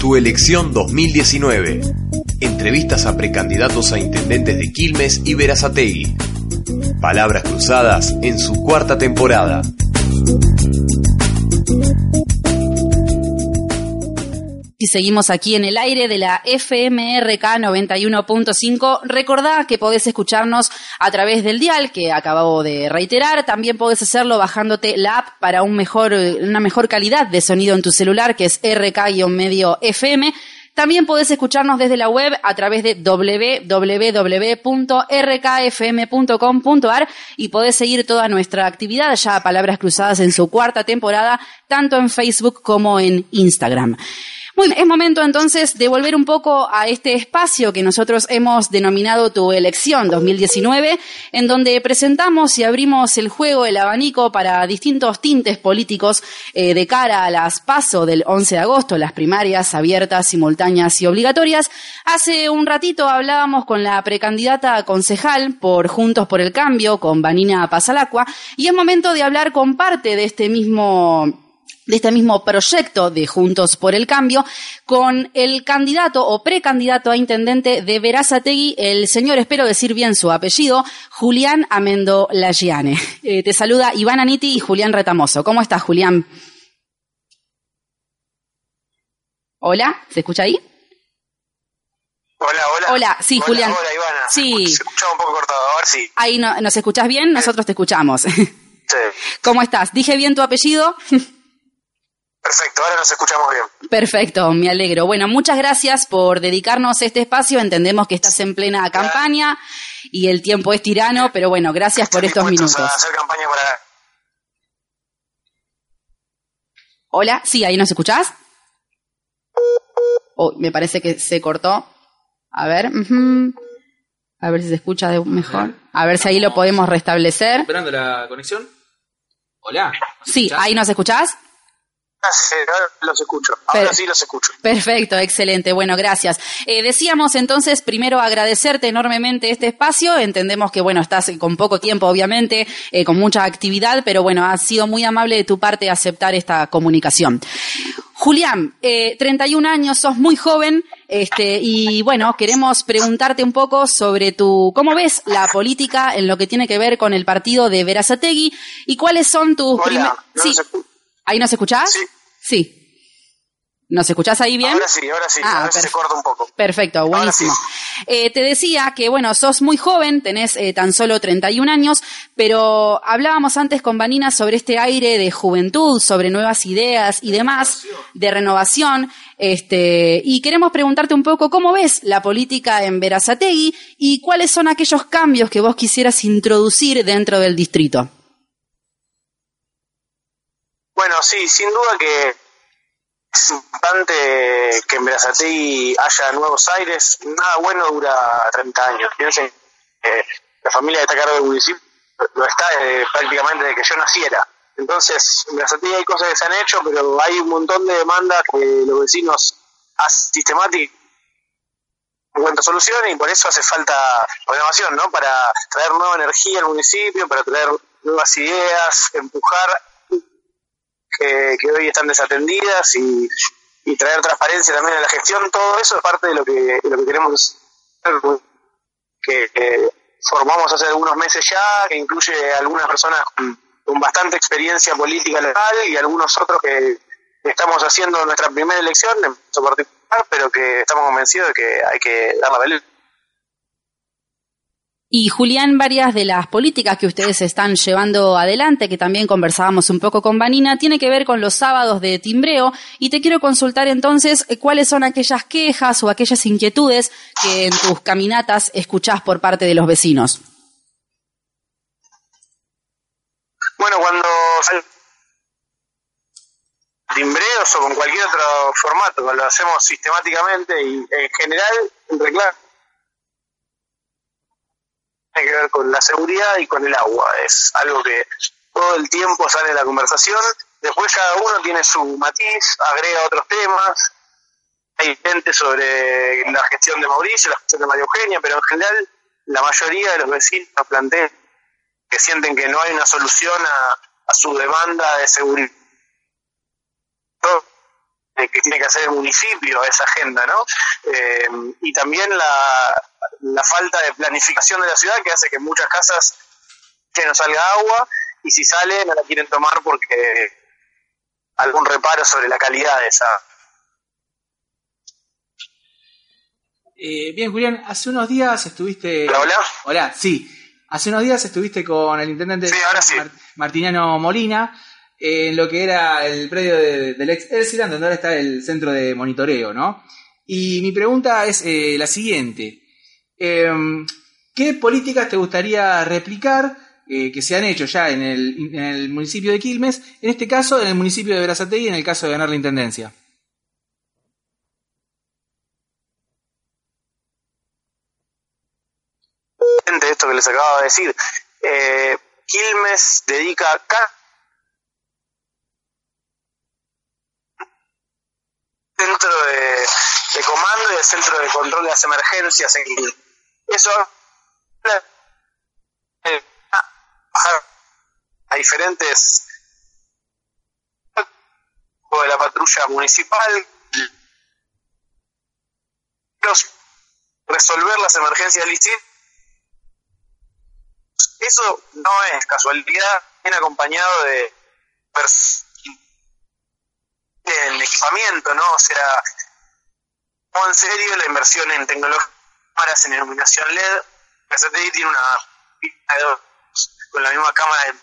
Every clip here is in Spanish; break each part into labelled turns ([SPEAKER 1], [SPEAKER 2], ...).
[SPEAKER 1] Tu elección 2019. Entrevistas a precandidatos a intendentes de Quilmes y Verazategui. Palabras cruzadas en su cuarta temporada.
[SPEAKER 2] Seguimos aquí en el aire de la FMRK 91.5. Recordá que podés escucharnos a través del dial que acabo de reiterar. También podés hacerlo bajándote la app para un mejor, una mejor calidad de sonido en tu celular, que es RK-medio FM. También podés escucharnos desde la web a través de www.rkfm.com.ar y podés seguir toda nuestra actividad ya a Palabras Cruzadas en su cuarta temporada, tanto en Facebook como en Instagram. Bueno, es momento entonces de volver un poco a este espacio que nosotros hemos denominado Tu Elección 2019, en donde presentamos y abrimos el juego, el abanico para distintos tintes políticos eh, de cara a las PASO del 11 de agosto, las primarias abiertas, simultáneas y obligatorias. Hace un ratito hablábamos con la precandidata concejal por Juntos por el Cambio, con Vanina Pasalacua, y es momento de hablar con parte de este mismo de este mismo proyecto de Juntos por el Cambio con el candidato o precandidato a intendente de Verazategui, el señor, espero decir bien su apellido, Julián Amendo Lagiane. Eh, te saluda Iván Aniti y Julián Retamoso. ¿Cómo estás, Julián? Hola, ¿se escucha ahí?
[SPEAKER 3] Hola, hola.
[SPEAKER 2] Hola, sí, Julián.
[SPEAKER 3] Hola, Ivana.
[SPEAKER 2] Sí.
[SPEAKER 3] Se escuchaba un poco cortado, a ver si.
[SPEAKER 2] Ahí no, nos escuchás bien, nosotros te escuchamos.
[SPEAKER 3] Sí.
[SPEAKER 2] ¿Cómo estás? ¿Dije bien tu apellido?
[SPEAKER 3] Perfecto, ahora nos escuchamos bien.
[SPEAKER 2] Perfecto, me alegro. Bueno, muchas gracias por dedicarnos este espacio. Entendemos que estás en plena campaña y el tiempo es tirano, pero bueno, gracias por estos minutos.
[SPEAKER 3] A hacer campaña para.
[SPEAKER 2] Hola, sí, ahí nos escuchás. Oh, me parece que se cortó. A ver, ujú. a ver si se escucha de mejor. A ver si ahí lo podemos restablecer.
[SPEAKER 4] Esperando la conexión. Hola. ¿me
[SPEAKER 2] Sí,
[SPEAKER 4] escuchás?
[SPEAKER 2] ahí nos escuchás.
[SPEAKER 3] Ah, los escucho. Ahora sí los escucho.
[SPEAKER 2] Perfecto, excelente. Bueno, gracias. Eh, decíamos entonces primero agradecerte enormemente este espacio. Entendemos que, bueno, estás con poco tiempo, obviamente, eh, con mucha actividad, pero bueno, ha sido muy amable de tu parte aceptar esta comunicación. Julián, eh, 31 años, sos muy joven, este, y bueno, queremos preguntarte un poco sobre tu, ¿cómo ves la política en lo que tiene que ver con el partido de Verazategui y cuáles son tus primeros...
[SPEAKER 3] Hola, ¿no
[SPEAKER 2] Sí, ¿ahí nos escuchás?
[SPEAKER 3] Sí.
[SPEAKER 2] Sí. ¿Nos escuchás ahí bien?
[SPEAKER 3] Ahora sí, ahora sí.
[SPEAKER 2] Ah,
[SPEAKER 3] se corta un poco.
[SPEAKER 2] Perfecto, buenísimo.
[SPEAKER 3] sí.
[SPEAKER 2] Eh, te decía que, bueno, sos muy joven, tenés eh, tan solo 31 años, pero hablábamos antes con Vanina sobre este aire de juventud, sobre nuevas ideas y demás, de renovación, este, y queremos preguntarte un poco cómo ves la política en Verazategui y cuáles son aquellos cambios que vos quisieras introducir dentro del distrito.
[SPEAKER 3] Bueno, sí, sin duda que es importante que en Berazategui haya nuevos aires. Nada bueno dura 30 años. Piensen la familia que está cargo del municipio lo está eh, prácticamente desde que yo naciera. Entonces, en Berazategui hay cosas que se han hecho, pero hay un montón de demandas que los vecinos sistemáticamente encuentra soluciones y por eso hace falta renovación, ¿no? Para traer nueva energía al municipio, para traer nuevas ideas, empujar que, que hoy están desatendidas y, y traer transparencia también a la gestión, todo eso es parte de lo que, lo que queremos hacer, que, formamos hace algunos meses ya, que incluye algunas personas con, bastante experiencia política local y algunos otros que estamos haciendo nuestra primera elección en particular, pero que estamos convencidos de que hay que dar la pelea.
[SPEAKER 2] Y Julián, varias de las políticas que ustedes están llevando adelante, que también conversábamos un poco con Vanina, tiene que ver con los sábados de timbreo. Y te quiero consultar entonces eh, cuáles son aquellas quejas o aquellas inquietudes que en tus caminatas escuchás por parte de los vecinos.
[SPEAKER 3] Bueno, cuando timbreos o con cualquier otro formato, lo hacemos sistemáticamente y en general reclamo tiene que ver con la seguridad y con el agua. Es algo que todo el tiempo sale en la conversación. Después cada uno tiene su matiz, agrega otros temas. Hay gente sobre la gestión de Mauricio, la gestión de María Eugenia, pero en general la mayoría de los vecinos plantean que sienten que no hay una solución a, su demanda de seguridad que tiene que hacer el municipio esa agenda, ¿no? Eh, y también la, la falta de planificación de la ciudad que hace que muchas casas que no salga agua y si sale no la quieren tomar porque algún reparo sobre la calidad de esa.
[SPEAKER 4] Eh, bien, Julián, hace unos días estuviste...
[SPEAKER 3] Hola, hola.
[SPEAKER 4] Hola, sí. Hace unos días estuviste con el intendente
[SPEAKER 3] Sí, sí.
[SPEAKER 4] Martiniano Molina en lo que era el predio de- del ex Elsiland, donde ahora está el centro de monitoreo, ¿no? Y mi pregunta es eh, la siguiente. Em, ¿Qué políticas te gustaría replicar eh, que se han hecho ya en el, municipio de Quilmes, en este caso en el municipio de Berazategui, en el caso de ganar la intendencia?
[SPEAKER 3] de esto que les acababa de decir. Eh, Quilmes dedica cada centro de, de comando y el centro de control de las emergencias en Quilmes. Eso eh, bajar a diferentes de la patrulla municipal resolver las emergencias listas eso no es casualidad, viene acompañado de del equipamiento, ¿no? O sea, en serio la inversión en tecnología, cámaras en iluminación LED, la satélite tiene una pista de dos con la misma cámara de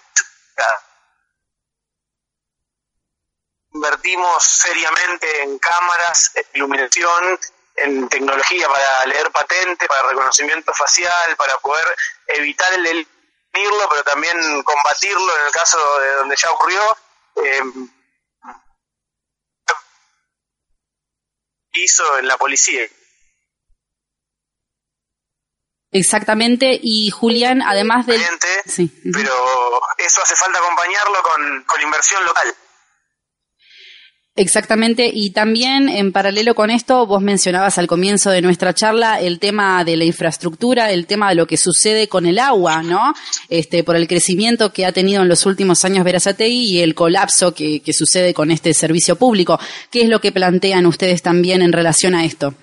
[SPEAKER 3] invertimos seriamente en cámaras, iluminación, en tecnología para leer patente, para reconocimiento facial, para poder evitar el delito pero también combatirlo en el caso de donde ya ocurrió. Eh, hizo en la policía.
[SPEAKER 2] Exactamente, y Julián, además del...
[SPEAKER 3] Cliente,
[SPEAKER 2] Sí.
[SPEAKER 3] Pero eso hace falta acompañarlo con, con inversión local.
[SPEAKER 2] Exactamente, y también en paralelo con esto, vos mencionabas al comienzo de nuestra charla el tema de la infraestructura, el tema de lo que sucede con el agua, ¿no? Este, por el crecimiento que ha tenido en los últimos años Verazategui y el colapso que, que sucede con este servicio público. ¿Qué es lo que plantean ustedes también en relación a esto?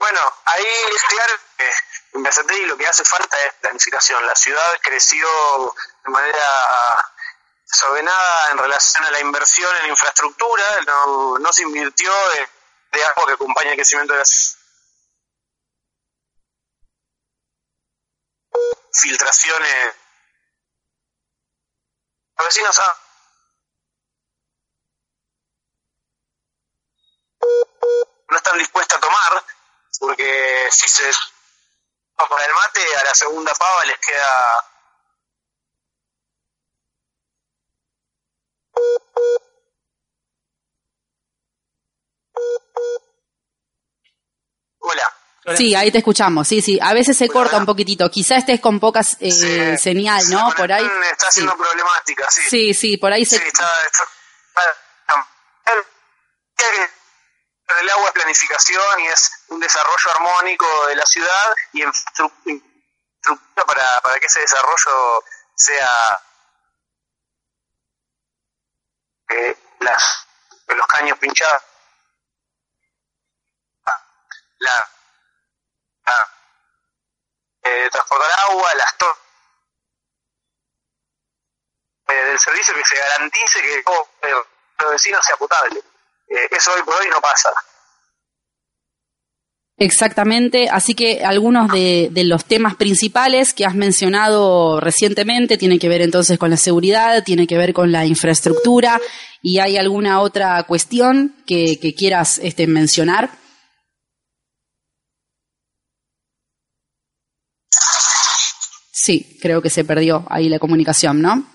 [SPEAKER 3] Bueno, ahí es claro que en Versategui lo que hace falta es planificación. La ciudad creció de manera desordenada en relación a la inversión en infraestructura, no, no se invirtió de, de agua que acompaña el crecimiento de la. Filtraciones. Los vecinos no están dispuestas a tomar, porque si se va por el mate, a la segunda pava les queda Hola.
[SPEAKER 4] Hola.
[SPEAKER 2] Sí, ahí te escuchamos, sí, sí. A veces se
[SPEAKER 3] Hola,
[SPEAKER 2] corta un poquito. Quizá estés con poca eh,
[SPEAKER 3] Sí,
[SPEAKER 2] señal, ¿no? Por ahí.
[SPEAKER 3] Está
[SPEAKER 2] Sí.
[SPEAKER 3] siendo problemática, sí.
[SPEAKER 2] sí, sí, por ahí se...
[SPEAKER 3] Sí, está- está- el agua es planificación y es un desarrollo armónico de la ciudad y infraestructura para, para que ese desarrollo sea eh, las, los caños pinchados la, eh, transportar agua las torres eh, del servicio que se garantice que todo eh, los vecinos sea potable. Eso hoy por hoy no pasa.
[SPEAKER 2] Exactamente, así que algunos de, los temas principales que has mencionado recientemente tienen que ver entonces con la seguridad, tiene que ver con la infraestructura y hay alguna otra cuestión que, que quieras este, mencionar. Sí, creo que se perdió ahí la comunicación, ¿no?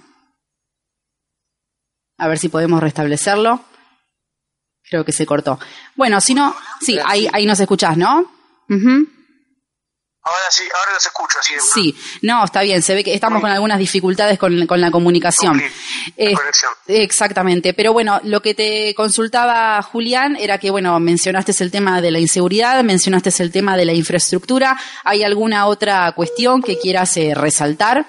[SPEAKER 2] A ver si podemos restablecerlo. Creo que se cortó. Bueno, si no, sí, ahí, ahí nos escuchás, ¿no? Ujú.
[SPEAKER 3] Ahora sí, ahora los escucho, sí.
[SPEAKER 2] Sí, no, está bien, se ve que estamos con algunas dificultades con, con la comunicación.
[SPEAKER 3] La
[SPEAKER 2] Eh,
[SPEAKER 3] conexión.
[SPEAKER 2] exactamente, pero bueno, lo que te consultaba Julián era que, bueno, mencionaste el tema de la inseguridad, mencionaste el tema de la infraestructura, ¿hay alguna otra cuestión que quieras eh, resaltar?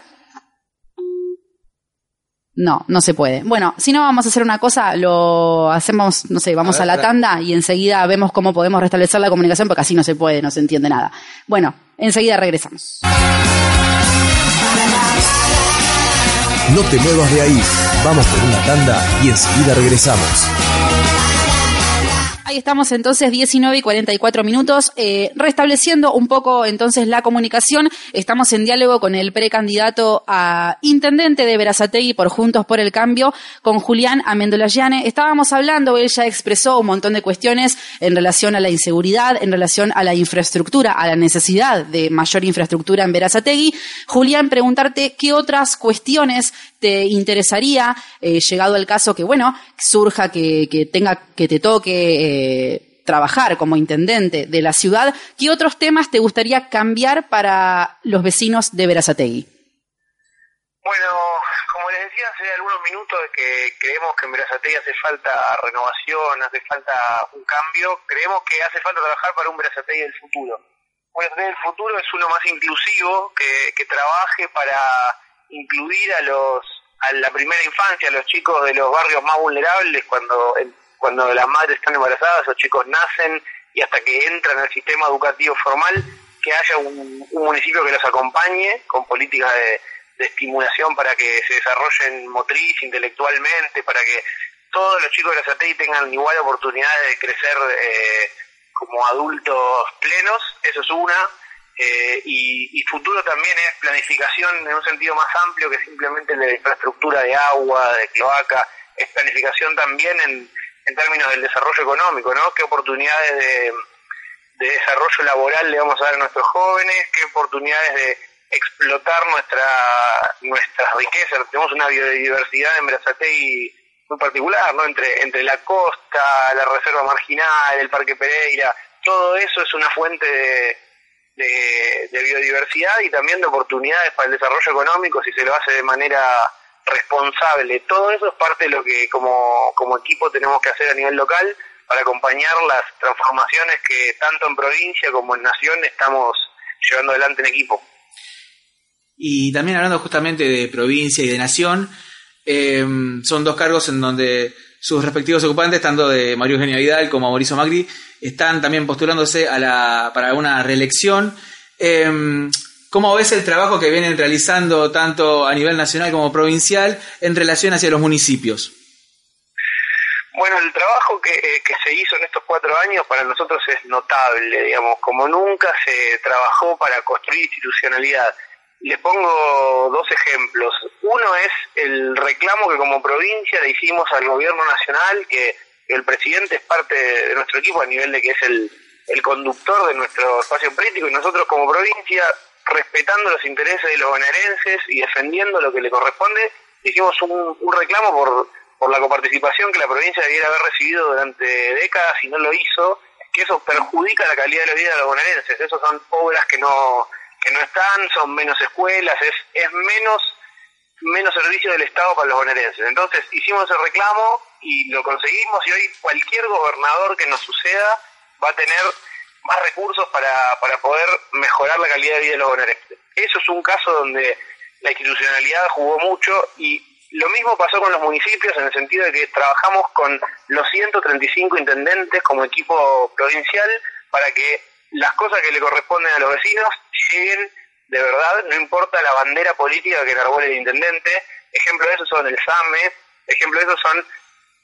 [SPEAKER 2] No, no se puede. Bueno, si no vamos a hacer una cosa, lo hacemos, no sé, vamos
[SPEAKER 4] A
[SPEAKER 2] la tanda y enseguida vemos cómo podemos restablecer la comunicación porque así no se puede, no se entiende nada. Bueno, enseguida regresamos.
[SPEAKER 1] No te muevas de ahí. Vamos por una tanda y enseguida regresamos.
[SPEAKER 2] Ahí estamos entonces 19 y 44 minutos, eh, restableciendo un poco entonces la comunicación. Estamos en diálogo con el precandidato a intendente de Verazategui por Juntos por el Cambio, con Julián Amendolayane. Estábamos hablando, él ya expresó un montón de cuestiones en relación a la inseguridad, en relación a la infraestructura, a la necesidad de mayor infraestructura en Verazategui. Julián, preguntarte qué otras cuestiones te interesaría, eh, llegado el caso que, bueno, surja, que, que tenga, que te toque eh, trabajar como intendente de la ciudad, ¿qué otros temas te gustaría cambiar para los vecinos de Verazategui?
[SPEAKER 3] Bueno, como les decía hace algunos minutos que creemos que en Verazategui hace falta renovación, hace falta un cambio, creemos que hace falta trabajar para un Verazategui del futuro. Un Verazategui del futuro es uno más inclusivo, que, que trabaje para incluir a los a la primera infancia, a los chicos de los barrios más vulnerables cuando el- cuando las madres están embarazadas, los chicos nacen y hasta que entran al sistema educativo formal, que haya un, un municipio que los acompañe con políticas de, estimulación para que se desarrollen motriz, intelectualmente, para que todos los chicos de la SATEI tengan igual oportunidades de crecer eh, como adultos plenos, eso es una. Eh, y, futuro también es planificación en un sentido más amplio que simplemente de la infraestructura de agua, de cloaca, es planificación también en, en términos del desarrollo económico, ¿no? ¿Qué oportunidades de, de desarrollo laboral le vamos a dar a nuestros jóvenes? ¿Qué oportunidades de explotar nuestra nuestras riquezas? Tenemos una biodiversidad en Brazatei muy particular, ¿no? Entre, entre la costa, la reserva marginal, el Parque Pereira, todo eso es una fuente de biodiversidad y también de oportunidades para el desarrollo económico si se lo hace de manera responsable. Todo eso es parte de lo que como, como equipo tenemos que hacer a nivel local para acompañar las transformaciones que tanto en provincia como en nación estamos llevando adelante en equipo.
[SPEAKER 4] Y también hablando justamente de provincia y de nación, eh, son dos cargos en donde sus respectivos ocupantes, tanto de Mario Eugenia Vidal como Mauricio Macri, están también postulándose a la, para una reelección. Eh, ¿Cómo ves el trabajo que vienen realizando tanto a nivel nacional como provincial en relación hacia los municipios?
[SPEAKER 3] Bueno, el trabajo que, eh, que se hizo en estos cuatro años para nosotros es notable, digamos, como nunca se trabajó para construir institucionalidad. Les pongo dos ejemplos. Uno es el reclamo que como provincia le hicimos al gobierno nacional, que el presidente es parte de nuestro equipo a nivel de que es el, el conductor de nuestro espacio político y nosotros como provincia, respetando los intereses de los bonaerenses y defendiendo lo que le corresponde, hicimos un, un reclamo por, por la coparticipación que la provincia debiera haber recibido durante décadas y no lo hizo, que eso perjudica la calidad de la vida de los bonaerenses. Esas son obras que no que no están, son menos escuelas, es, es menos menos servicio del Estado para los bonaerenses. Entonces hicimos el reclamo y lo conseguimos y hoy cualquier gobernador que nos suceda va a tener más recursos para, para poder mejorar la calidad de vida de los bonaerenses. Eso es un caso donde la institucionalidad jugó mucho y lo mismo pasó con los municipios en el sentido de que trabajamos con los 135 intendentes como equipo provincial para que las cosas que le corresponden a los vecinos lleguen de verdad, no importa la bandera política que enarbole el intendente. Ejemplo de eso son el SAME, ejemplo de eso son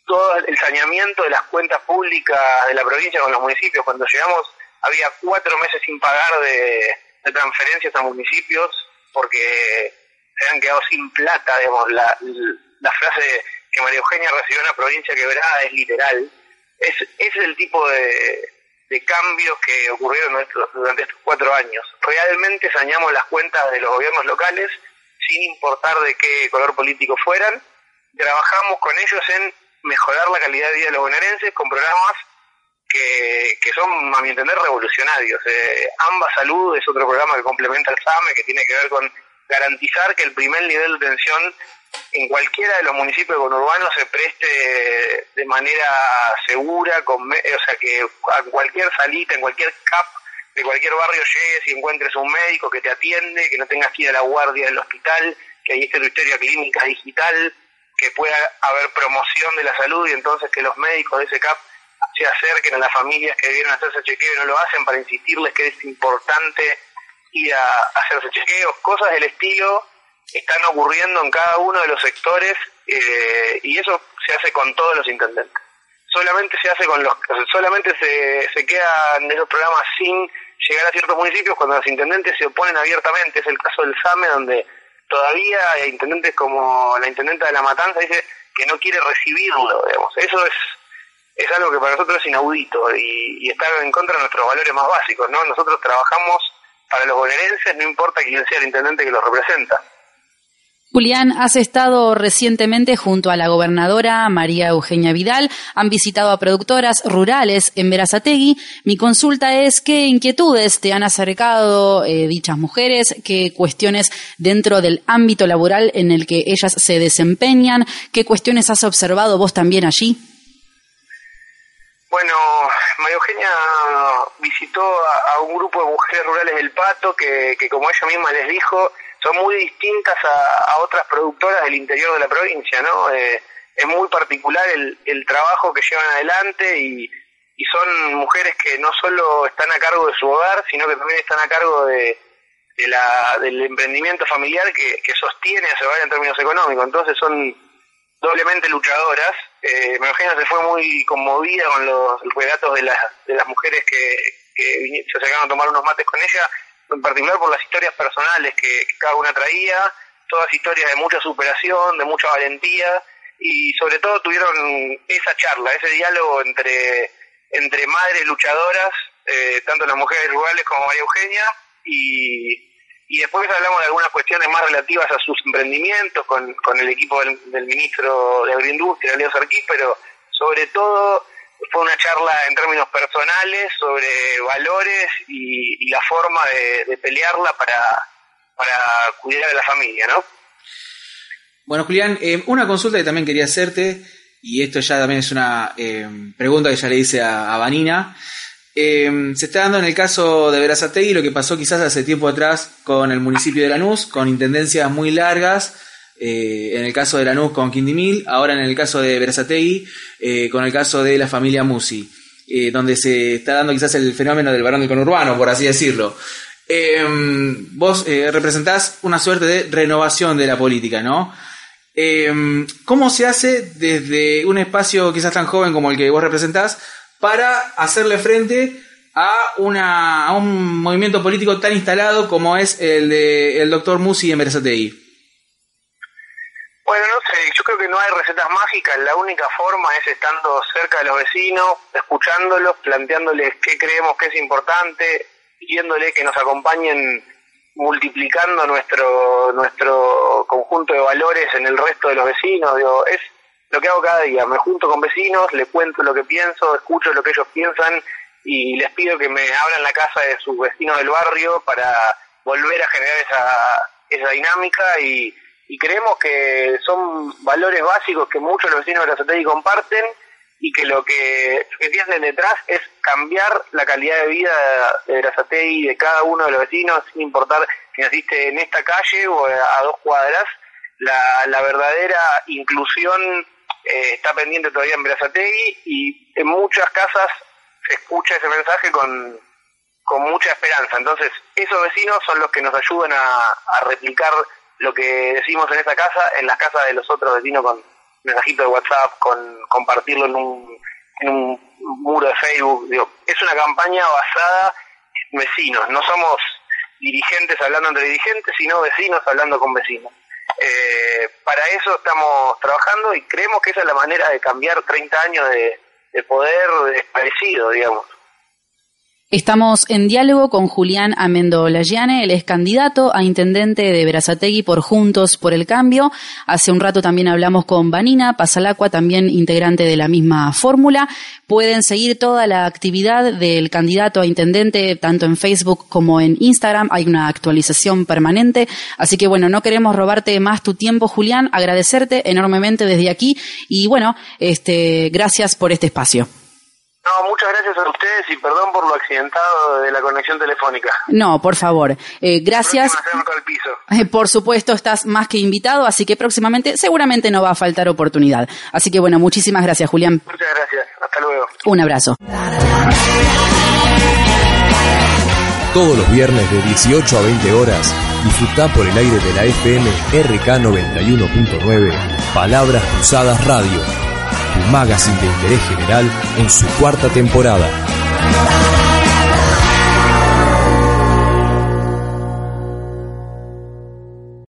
[SPEAKER 3] todo el saneamiento de las cuentas públicas de la provincia con los municipios. Cuando llegamos había cuatro meses sin pagar de, transferencias a municipios porque se habían quedado sin plata, digamos, la, la frase que María Eugenia recibió en una provincia quebrada es literal. Es, es el tipo de, de cambios que ocurrieron durante estos cuatro años. Realmente saneamos las cuentas de los gobiernos locales sin importar de qué color político fueran. Trabajamos con ellos en mejorar la calidad de vida de los bonaerenses con programas que, son, a mi entender, revolucionarios. Eh, Amba Salud es otro programa que complementa el SAME, que tiene que ver con garantizar que el primer nivel de atención en cualquiera de los municipios conurbanos se preste de manera segura, con, o sea, que a cualquier salita, en cualquier CAP de cualquier barrio llegues y encuentres un médico que te atiende, que no tengas que ir a la guardia del hospital, que ahí esté tu historia clínica digital.
[SPEAKER 5] que pueda haber promoción de la salud y entonces que los médicos de ese CAP se acerquen a las familias que debieron hacerse chequeo y no lo hacen para insistirles que es importante ir a hacerse chequeos, cosas del estilo están ocurriendo en cada uno de los sectores eh, y eso se hace con todos los intendentes. Solamente se hace con los, solamente se, se quedan esos programas sin llegar a ciertos municipios cuando los intendentes se oponen abiertamente. Es el caso del SAME donde todavía hay intendentes como la intendenta de La Matanza dice que no quiere recibirlo, digamos. Eso es es algo que para nosotros es inaudito y, y está en contra de nuestros valores más básicos, ¿no? Nosotros trabajamos para los bonaerenses, no importa quién sea el intendente que los representa.
[SPEAKER 2] Julián, has estado recientemente junto a la gobernadora María Eugenia Vidal, han visitado a productoras rurales en Verazategui. Mi consulta es qué inquietudes te han acercado eh, dichas mujeres, qué cuestiones dentro del ámbito laboral en el que ellas se desempeñan, qué cuestiones has observado vos también allí.
[SPEAKER 5] Bueno, María Eugenia visitó a, un grupo de mujeres rurales del Pato que, que, como ella misma les dijo, son muy distintas a, otras productoras del interior de la provincia, ¿no? Eh, es muy particular el, el, trabajo que llevan adelante y, y, son mujeres que no solo están a cargo de su hogar, sino que también están a cargo de, de la, del emprendimiento familiar que, que sostiene a hogar en términos económicos. Entonces son doblemente luchadoras. Eh, Eugenia se fue muy conmovida con los relatos de las, de las mujeres que, que se acercaron a tomar unos mates con ella, en particular por las historias personales que, cada una traía, todas historias de mucha superación, de mucha valentía, y sobre todo tuvieron esa charla, ese diálogo entre, entre madres luchadoras, eh, tanto las mujeres rurales como María Eugenia, y y después hablamos de algunas cuestiones más relativas a sus emprendimientos con, con el equipo del, ministro de Agroindustria, Leo Sarquí, pero sobre todo fue una charla en términos personales sobre valores y, la forma de, pelearla para, para cuidar a la familia, ¿no?
[SPEAKER 4] Bueno, Julián, eh, una consulta que también quería hacerte, y esto ya también es una eh, pregunta que ya le hice a Vanina, eh, se está dando en el caso de Verazategui lo que pasó quizás hace tiempo atrás con el municipio de Lanús, con intendencias muy largas, eh, en el caso de Lanús con Quindimil, ahora en el caso de Verazategui, eh, con el caso de la familia Musi, eh, donde se está dando quizás el fenómeno del varón del conurbano, por así decirlo. Em, vos representás una suerte de renovación de la política, ¿no? Em, ¿Cómo se hace desde un espacio quizás tan joven como el que vos representás para hacerle frente a, una, un movimiento político tan instalado como es el de el doctor Musi en Berazategui?
[SPEAKER 5] Bueno, no sé, yo creo que no hay recetas mágicas, la única forma es estando cerca de los vecinos, escuchándolos, planteándoles qué creemos que es importante, pidiéndoles que nos acompañen multiplicando nuestro nuestro conjunto de valores en el resto de los vecinos, digo, es lo que hago cada día, me junto con vecinos, les cuento lo que pienso, escucho lo que ellos piensan y les pido que me abran la casa de sus vecinos del barrio para volver a generar esa, esa dinámica y, creemos que son valores básicos que muchos de los vecinos de Sategui comparten y que lo que, que tienen detrás es cambiar la calidad de vida de la y de cada uno de los vecinos, sin importar si naciste en esta calle o a dos cuadras, la, la verdadera inclusión eh, está pendiente todavía en Berazategui y en muchas casas se escucha ese mensaje con, con mucha esperanza. Entonces, esos vecinos son los que nos ayudan a, replicar lo que decimos en esa casa, en las casas de los otros vecinos con mensajitos de WhatsApp, con compartirlo en un, en un muro de Facebook. es una campaña basada en vecinos, no somos dirigentes hablando entre dirigentes, sino vecinos hablando con vecinos. Eh, para eso estamos trabajando y creemos que esa es la manera de cambiar 30 años de, de poder desparecido, digamos.
[SPEAKER 2] Estamos en diálogo con Julián Amendo Lagiane, él es candidato a intendente de Berazategui por Juntos por el Cambio. Hace un rato también hablamos con Vanina Pasalacua, también integrante de la misma fórmula. Pueden seguir toda la actividad del candidato a intendente tanto en Facebook como en Instagram. Hay una actualización permanente. Así que bueno, no queremos robarte más tu tiempo, Julián. Agradecerte enormemente desde aquí y bueno, este, gracias por este espacio.
[SPEAKER 5] Muchas gracias a ustedes y perdón por lo accidentado de la conexión telefónica.
[SPEAKER 2] No, por favor. Eh, gracias.
[SPEAKER 5] Al piso.
[SPEAKER 2] Eh, Por supuesto, estás más que invitado, así que próximamente seguramente no va a faltar oportunidad. Así que bueno, muchísimas gracias, Julián.
[SPEAKER 5] Muchas gracias. Hasta luego.
[SPEAKER 2] Un abrazo.
[SPEAKER 1] Todos los viernes de 18 a 20 horas, disfrutá por el aire de la FM RK 91.9 Palabras Cruzadas Radio, tu magazine de interés general en su cuarta temporada.